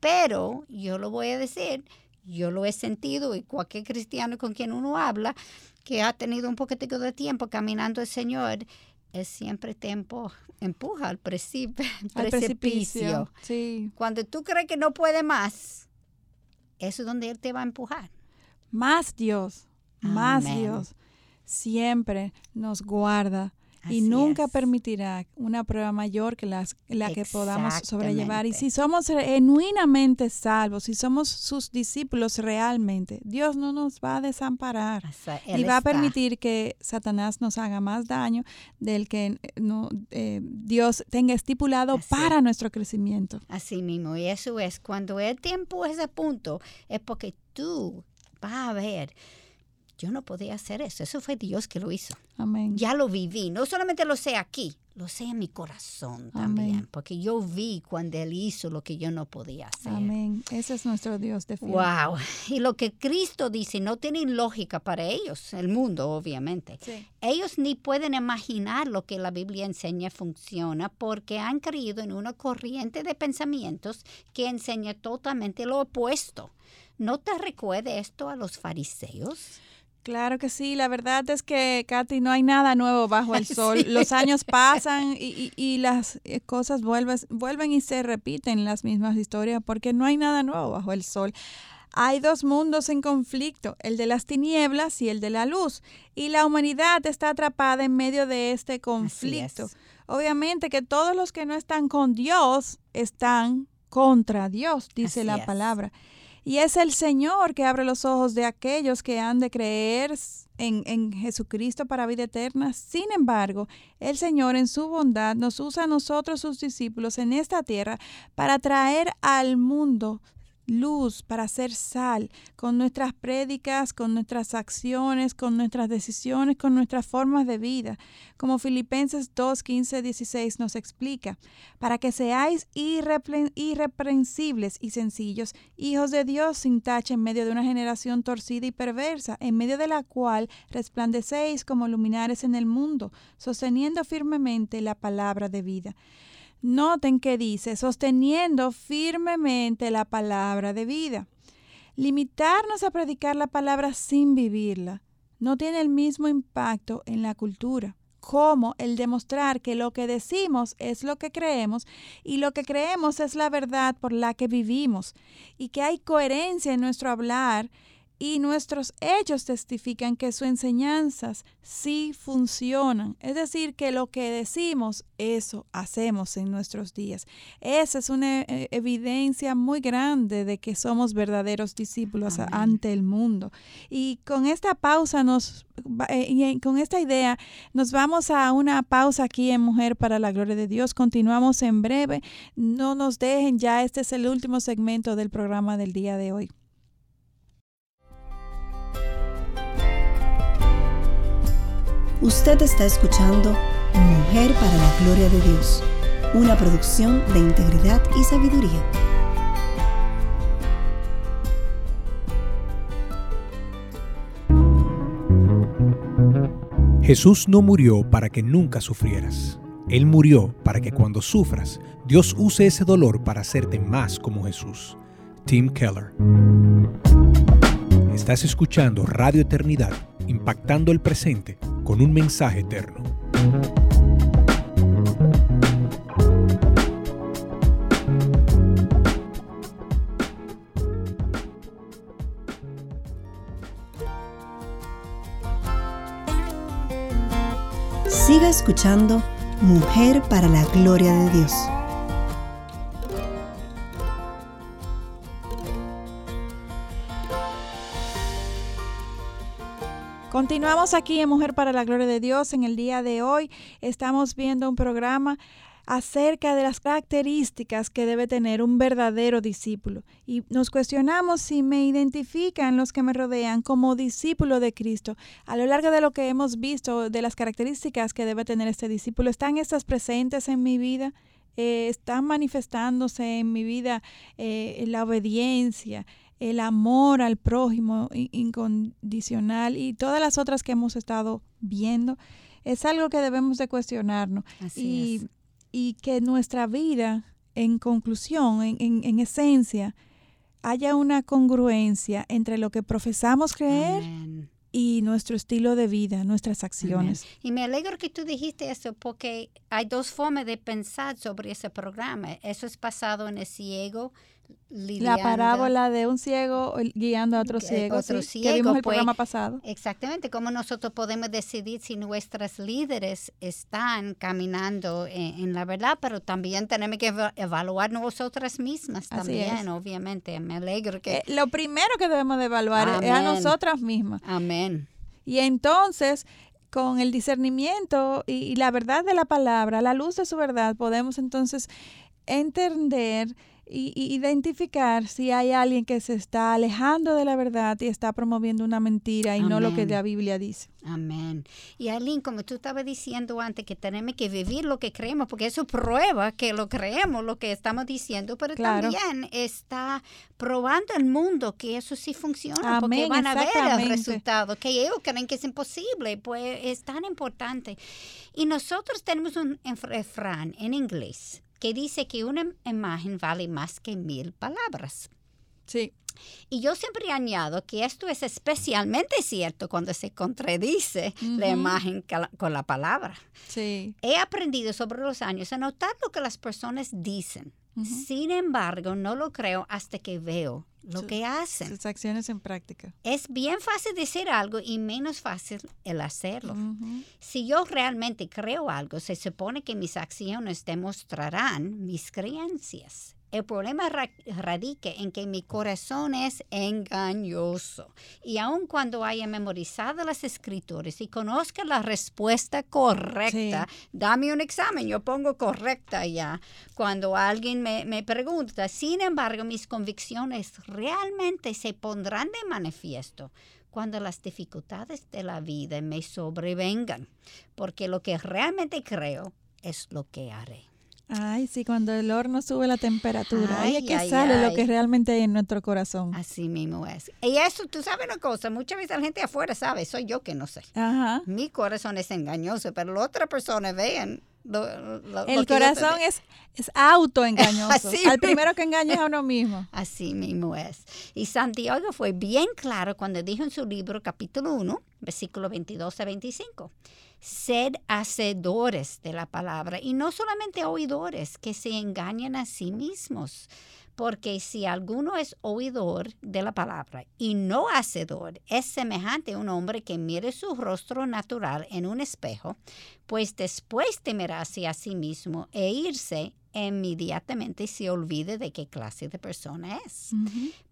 Pero yo lo voy a decir, yo lo he sentido y cualquier cristiano con quien uno habla que ha tenido un poquitico de tiempo caminando el Señor, es siempre tiempo, empuja al precipicio. Al precipicio. Sí. Cuando tú crees que no puede más, eso es donde Él te va a empujar. Más Dios, más Amén. Dios, siempre nos guarda y nunca es. permitirá una prueba mayor que las, la que podamos sobrellevar. Y si somos genuinamente salvos, si somos sus discípulos realmente, Dios no nos va a desamparar. O sea, y va a permitir que Satanás nos haga más daño del que eh, no, eh, Dios tenga estipulado Así para nuestro crecimiento. Así mismo, y eso es, cuando Él te empuja a punto, es porque tú vas a ver, yo no podía hacer eso. Eso fue Dios que lo hizo. Amén. Ya lo viví. No solamente lo sé aquí, lo sé en mi corazón también. Porque yo vi cuando Él hizo lo que yo no podía hacer. Amén. Ese es nuestro Dios de fiel. Wow. Y lo que Cristo dice no tiene lógica para ellos, el mundo, obviamente. Ellos ni pueden imaginar lo que la Biblia enseña funciona porque han creído en una corriente de pensamientos que enseña totalmente lo opuesto. ¿No te recuerda esto a los fariseos? Claro que sí, la verdad es que, Katy, no hay nada nuevo bajo el sol. Los años pasan y, las eh, cosas vuelven, vuelven y se repiten las mismas historias porque no hay nada nuevo bajo el sol. Hay dos mundos en conflicto, el de las tinieblas y el de la luz, y la humanidad está atrapada en medio de este conflicto. Obviamente que todos los que no están con Dios están contra Dios, dice la palabra. Y es el Señor que abre los ojos de aquellos que han de creer en, en, Jesucristo para vida eterna. Sin embargo, el Señor en su bondad nos usa a nosotros, sus discípulos, en esta tierra para traer al mundo luz, para hacer sal, con nuestras prédicas, con nuestras acciones, con nuestras decisiones, con nuestras formas de vida, como Filipenses 2, 15, 16 nos explica, para que seáis irreprensibles y sencillos, hijos de Dios sin tacha en medio de una generación torcida y perversa, en medio de la cual resplandecéis como luminares en el mundo, sosteniendo firmemente la palabra de vida. Noten que dice, sosteniendo firmemente la palabra de vida. Limitarnos a predicar la palabra sin vivirla no tiene el mismo impacto en la cultura como el demostrar que lo que decimos es lo que creemos y lo que creemos es la verdad por la que vivimos y que hay coherencia en nuestro hablar y nuestros hechos testifican que sus enseñanzas sí funcionan. Es decir, que lo que decimos, eso hacemos en nuestros días. Esa es una eh, evidencia muy grande de que somos verdaderos discípulos ante el mundo. Y con esta pausa nos eh, y con esta idea nos vamos a una pausa aquí en Mujer para la Gloria de Dios. Continuamos en breve. No nos dejen ya, este es el último segmento del programa del día de hoy. Usted está escuchando Mujer para la Gloria de Dios, una producción de integridad y sabiduría. Jesús no murió para que nunca sufrieras. Él murió para que cuando sufras, Dios use ese dolor para hacerte más como Jesús. Tim Keller. Estás escuchando Radio Eternidad, impactando el presente con un mensaje eterno. Siga escuchando Mujer para la Gloria de Dios. Continuamos aquí en Mujer para la Gloria de Dios. En el día de hoy estamos viendo un programa acerca de las características que debe tener un verdadero discípulo. Y nos cuestionamos si me identifican los que me rodean como discípulo de Cristo. A lo largo de lo que hemos visto de las características que debe tener este discípulo, ¿están estas presentes en mi vida? Eh, ¿Están manifestándose en mi vida eh, la obediencia, el amor al prójimo incondicional y todas las otras que hemos estado viendo, es algo que debemos de cuestionarnos. y, y que nuestra vida, en conclusión, en, en, esencia, haya una congruencia entre lo que profesamos creer y nuestro estilo de vida, nuestras acciones. Y me alegro que tú dijiste eso porque hay dos formas de pensar sobre ese programa. Eso es basado en el ciego la parábola de un ciego guiando a otro ciego, otro ciego que vimos el pues, programa pasado. Exactamente, cómo nosotros podemos decidir si nuestras líderes están caminando en, la verdad, pero también tenemos que evaluar nosotras mismas también, obviamente. Me alegro que... Eh, lo primero que debemos de evaluar es a nosotras mismas. Amén. Y entonces con el discernimiento y, la verdad de la palabra, la luz de su verdad, podemos entonces entender y, identificar si hay alguien que se está alejando de la verdad y está promoviendo una mentira y no lo que la Biblia dice. Amén. Y Aileen, como tú estabas diciendo antes, que tenemos que vivir lo que creemos, porque eso prueba que lo creemos, lo que estamos diciendo, pero también está probando el mundo que eso sí funciona, porque van a ver el resultado, que ellos creen que es imposible, pues es tan importante. Y nosotros tenemos un refrán en inglés que dice que una imagen vale más que mil palabras. Sí. Y yo siempre añado que esto es especialmente cierto cuando se contradice la imagen con la palabra. Sí. He aprendido sobre los años a notar lo que las personas dicen. Sin embargo, no lo creo hasta que veo lo que hacen. Sus acciones en práctica. Es bien fácil decir algo y menos fácil el hacerlo. Si yo realmente creo algo, se supone que mis acciones demostrarán mis creencias. El problema radica en que mi corazón es engañoso. Y aun cuando haya memorizado las escrituras y conozca la respuesta correcta, dame un examen, yo pongo correcta ya. Cuando alguien me, me pregunta, sin embargo, mis convicciones realmente se pondrán de manifiesto cuando las dificultades de la vida me sobrevengan, porque lo que realmente creo es lo que haré. Ay, sí, cuando el horno sube la temperatura, ahí es que sale lo que realmente hay en nuestro corazón. Así mismo es. Y eso, tú sabes una cosa, muchas veces la gente afuera sabe, soy yo que no sé. Ajá. Mi corazón es engañoso, pero la otra persona vean el corazón es, es autoengañoso. Al primero que engaña es a uno mismo. Así mismo es. Y Santiago fue bien claro cuando dijo en su libro, capítulo 1, versículo 22 a 25 sed hacedores de la palabra y no solamente oidores que se engañan a sí mismos. Porque si alguno es oidor de la palabra y no hacedor, es semejante a un hombre que mire su rostro natural en un espejo, pues después temerase a sí mismo e irse inmediatamente se olvide de qué clase de persona es.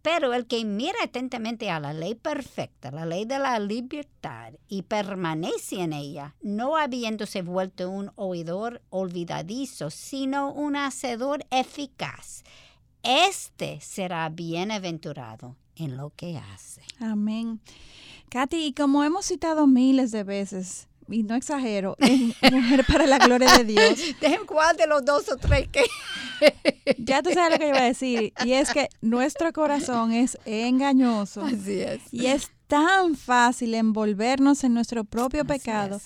Pero el que mira atentamente a la ley perfecta, la ley de la libertad, y permanece en ella, no habiéndose vuelto un oidor olvidadizo, sino un hacedor eficaz, este será bienaventurado en lo que hace. Amén. Katy, y como hemos citado miles de veces, y no exagero, es mujer para la gloria de Dios. Dejen cuál de los dos o tres que... ya tú sabes lo que iba a decir, y es que nuestro corazón es engañoso. Así es. Y es tan fácil envolvernos en nuestro propio pecado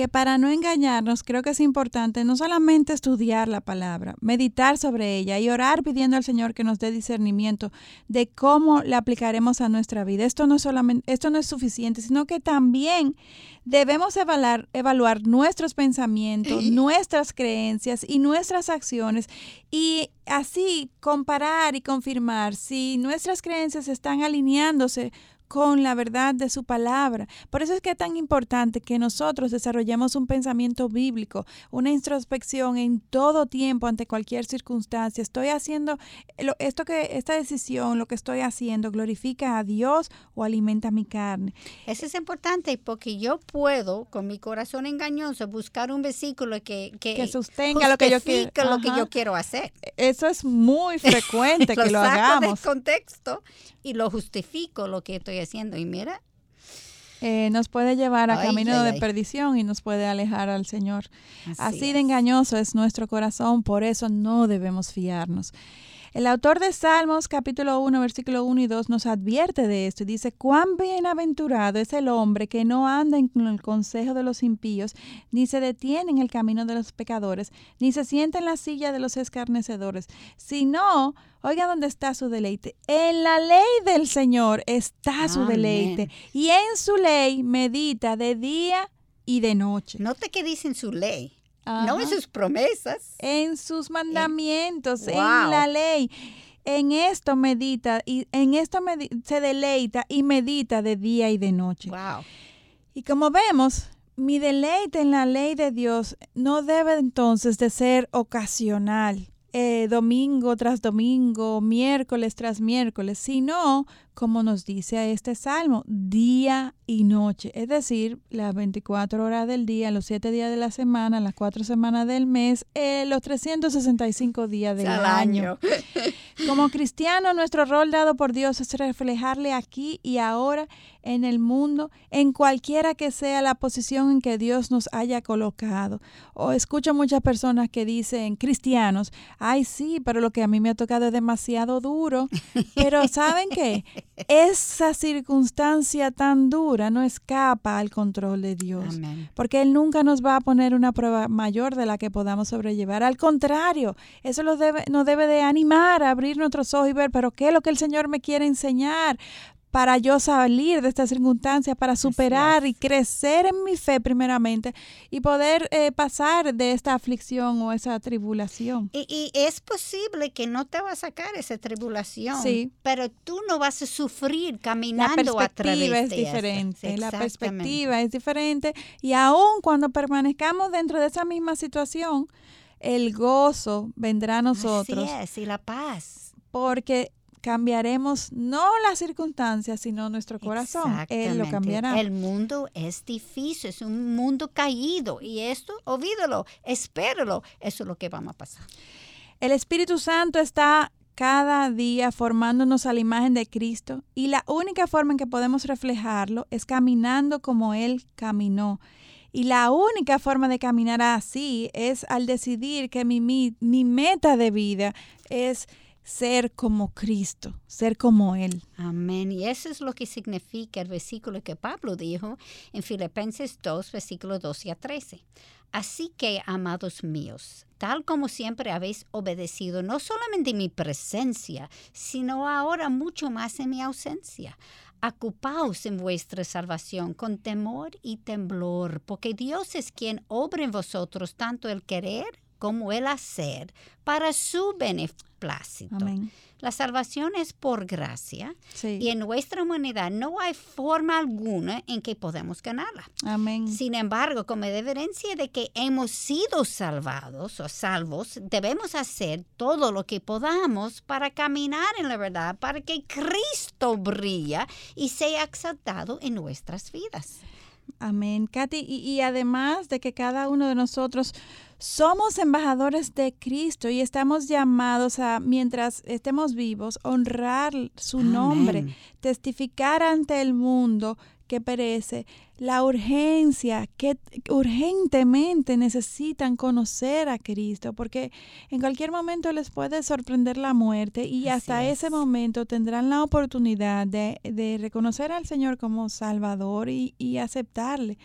que para no engañarnos creo que es importante no solamente estudiar la palabra, meditar sobre ella y orar pidiendo al Señor que nos dé discernimiento de cómo la aplicaremos a nuestra vida. Esto no, solamente, esto no es suficiente, sino que también debemos evaluar, evaluar nuestros pensamientos, nuestras creencias y nuestras acciones y así comparar y confirmar si nuestras creencias están alineándose con la verdad de su palabra. Por eso es que es tan importante que nosotros desarrollemos un pensamiento bíblico, una introspección en todo tiempo ante cualquier circunstancia. Estoy haciendo esto que esta decisión, lo que estoy haciendo glorifica a Dios o alimenta mi carne. Eso es importante porque yo puedo con mi corazón engañoso buscar un versículo que que, sostenga lo que yo quiero, lo que yo quiero hacer. Eso es muy frecuente que lo hagamos. Del contexto y lo justifico lo que estoy haciendo y mira. Eh, nos puede llevar a camino de perdición y nos puede alejar al Señor. Así de engañoso es nuestro corazón, por eso no debemos fiarnos. El autor de Salmos capítulo 1 versículo 1 y 2 nos advierte de esto y dice, cuán bienaventurado es el hombre que no anda en el consejo de los impíos, ni se detiene en el camino de los pecadores, ni se sienta en la silla de los escarnecedores, sino, oiga dónde está su deleite, en la ley del Señor está su deleite y en su ley medita de día y de noche. Note que dice en su ley. No en sus promesas. En sus mandamientos, en la ley. En esto medita y en esto se deleita y medita de día y de noche. Wow. Y como vemos, mi deleite en la ley de Dios no debe entonces de ser ocasional, eh, domingo tras domingo, miércoles tras miércoles, sino como nos dice este salmo, día y noche, es decir, las 24 horas del día, los 7 días de la semana, las 4 semanas del mes, eh, los 365 días del año. Como cristiano, nuestro rol dado por Dios es reflejarle aquí y ahora en el mundo, en cualquiera que sea la posición en que Dios nos haya colocado. O escucho muchas personas que dicen, cristianos, ay sí, pero lo que a mí me ha tocado es demasiado duro. Pero ¿saben qué? Esa circunstancia tan dura no escapa al control de Dios. Porque Él nunca nos va a poner una prueba mayor de la que podamos sobrellevar. Al contrario, eso nos debe, nos debe de animar a abrir nuestros ojos y ver, pero ¿qué es lo que el Señor me quiere enseñar? Para yo salir de esta circunstancia, para superar y crecer en mi fe primeramente y poder eh, pasar de esta aflicción o esa tribulación. Y, es posible que no te va a sacar esa tribulación, sí. pero tú no vas a sufrir caminando la perspectiva es diferente, la perspectiva es diferente y aun cuando permanezcamos dentro de esa misma situación, el gozo vendrá a nosotros. Así es, y la paz. Porque cambiaremos no las circunstancias, sino nuestro corazón. Él lo cambiará. El mundo es difícil, es un mundo caído y esto, olvídalo, espéralo, eso es lo que vamos a pasar. El Espíritu Santo está cada día formándonos a la imagen de Cristo y la única forma en que podemos reflejarlo es caminando como Él caminó. Y la única forma de caminar así es al decidir que mi, mi, mi meta de vida es ser como Cristo, ser como Él. Amén. Y eso es lo que significa el versículo que Pablo dijo en Filipenses 2, versículos 12 a 13. Así que, amados míos, tal como siempre habéis obedecido, no solamente en mi presencia, sino ahora mucho más en mi ausencia. Ocupaos en vuestra salvación con temor y temblor, porque Dios es quien obra en vosotros tanto el querer como el hacer para su beneplácito. La salvación es por gracia y en nuestra humanidad no hay forma alguna en que podemos ganarla. Amén. Sin embargo, como diferencia de que hemos sido salvados o salvos, debemos hacer todo lo que podamos para caminar en la verdad, para que Cristo brilla y sea exaltado en nuestras vidas. Amén. Katy, y además de que cada uno de nosotros somos embajadores de Cristo y estamos llamados a, mientras estemos vivos, honrar su nombre, testificar ante el mundo que perece, la urgencia, que urgentemente necesitan conocer a Cristo, porque en cualquier momento les puede sorprender la muerte y hasta ese momento tendrán la oportunidad de, reconocer al Señor como Salvador y, aceptarle.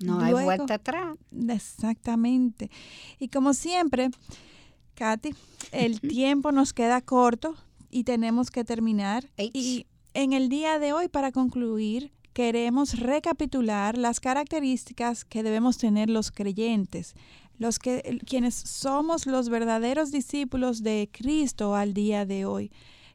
No hay vuelta atrás. Exactamente. Y como siempre, Katy, el tiempo nos queda corto y tenemos que terminar. Y en el día de hoy, para concluir, queremos recapitular las características que debemos tener los creyentes, los que quienes somos los verdaderos discípulos de Cristo al día de hoy.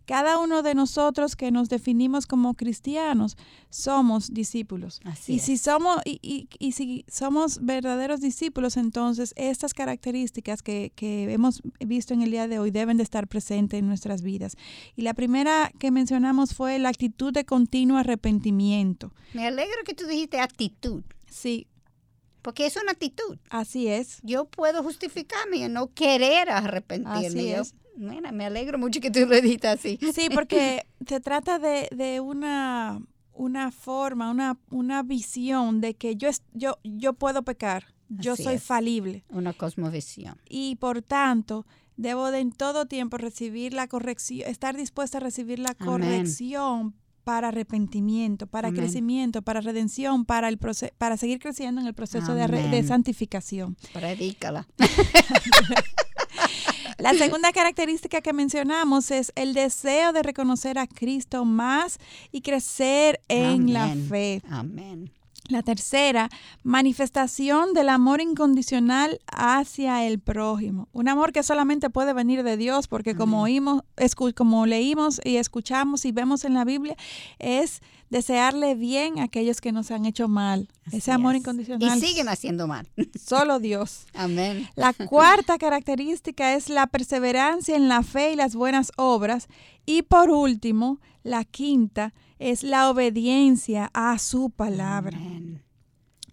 Cada uno de nosotros que nos definimos como cristianos somos discípulos. y si somos y, y, si somos verdaderos discípulos, entonces estas características que, que, hemos visto en el día de hoy deben de estar presentes en nuestras vidas. Y la primera que mencionamos fue la actitud de continuo arrepentimiento. Me alegro que tú dijiste actitud. Sí, porque es una actitud. Así es. Yo puedo justificarme y no querer arrepentirme. Así es. Bueno, me alegro mucho que tú lo digas así. Sí, porque se trata de, de una, una forma, una, una visión de que yo, yo, yo puedo pecar, yo soy falible. Una cosmovisión. Y por tanto, debo de en todo tiempo recibir la corrección, estar dispuesta a recibir la corrección para arrepentimiento, para crecimiento, para redención, para el para seguir creciendo en el proceso de, de, santificación. Predícala. La segunda característica que mencionamos es el deseo de reconocer a Cristo más y crecer en la fe. Amén. La tercera, manifestación del amor incondicional hacia el prójimo. Un amor que solamente puede venir de Dios, porque como, oímos, como leímos y escuchamos y vemos en la Biblia, es desearle bien a aquellos que nos han hecho mal. Ese amor incondicional. Y siguen haciendo mal. Solo Dios. Amén. La cuarta característica es la perseverancia en la fe y las buenas obras Y por último, la quinta es la obediencia a su palabra.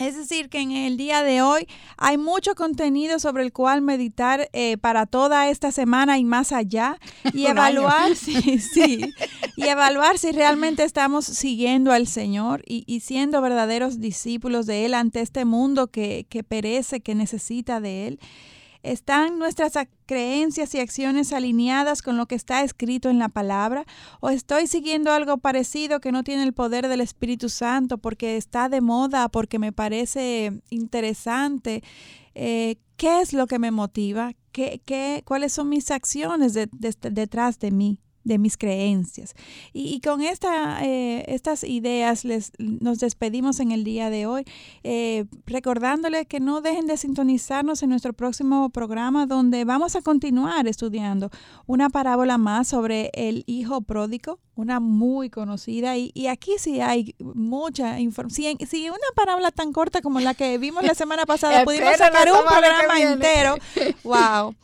Es decir, que en el día de hoy hay mucho contenido sobre el cual meditar eh, para toda esta semana y más allá y evaluar si, sí, y evaluar si realmente estamos siguiendo al Señor y, siendo verdaderos discípulos de Él ante este mundo que, que perece, que necesita de Él. ¿Están nuestras creencias y acciones alineadas con lo que está escrito en la palabra? ¿O estoy siguiendo algo parecido que no tiene el poder del Espíritu Santo porque está de moda, porque me parece interesante? Eh, ¿Qué es lo que me motiva? ¿Qué, qué, ¿Cuáles son mis acciones detrás de mí? De mis creencias. Y, con eh, estas ideas les, nos despedimos en el día de hoy, eh, recordándoles que no dejen de sintonizarnos en nuestro próximo programa donde vamos a continuar estudiando una parábola más sobre el hijo pródigo, una muy conocida. Y, aquí sí hay mucha información. Si, una parábola tan corta como la que vimos la semana pasada pudimos sacar un programa entero, wow.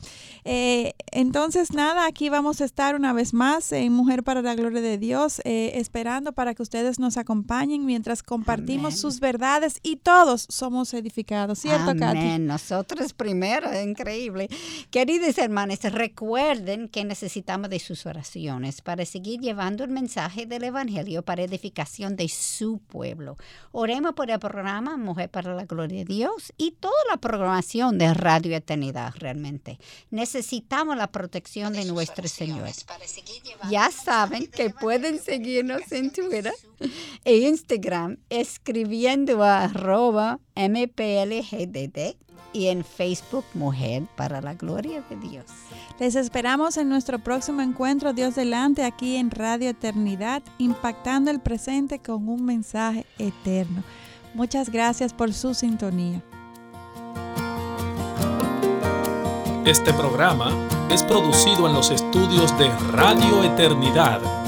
Eh, entonces, nada, aquí vamos a estar una vez más en Mujer para la Gloria de Dios, eh, esperando para que ustedes nos acompañen mientras compartimos sus verdades y todos somos edificados, ¿cierto, Amén. Nosotros primero, increíble. Queridos hermanos, recuerden que necesitamos de sus oraciones para seguir el mensaje del Evangelio para edificación de su pueblo. Oremos por el programa Mujer para la Gloria de Dios y toda la programación de Radio Eternidad realmente necesitamos la protección de nuestro Señor. Ya saben que pueden seguirnos en Twitter e Instagram escribiendo a arroba mplgdd y en Facebook Mujer para la Gloria de Dios. Les esperamos en nuestro próximo encuentro Dios delante aquí en Radio Eternidad, impactando el presente con un mensaje eterno. Muchas gracias por su sintonía. Este programa es producido en los estudios de Radio Eternidad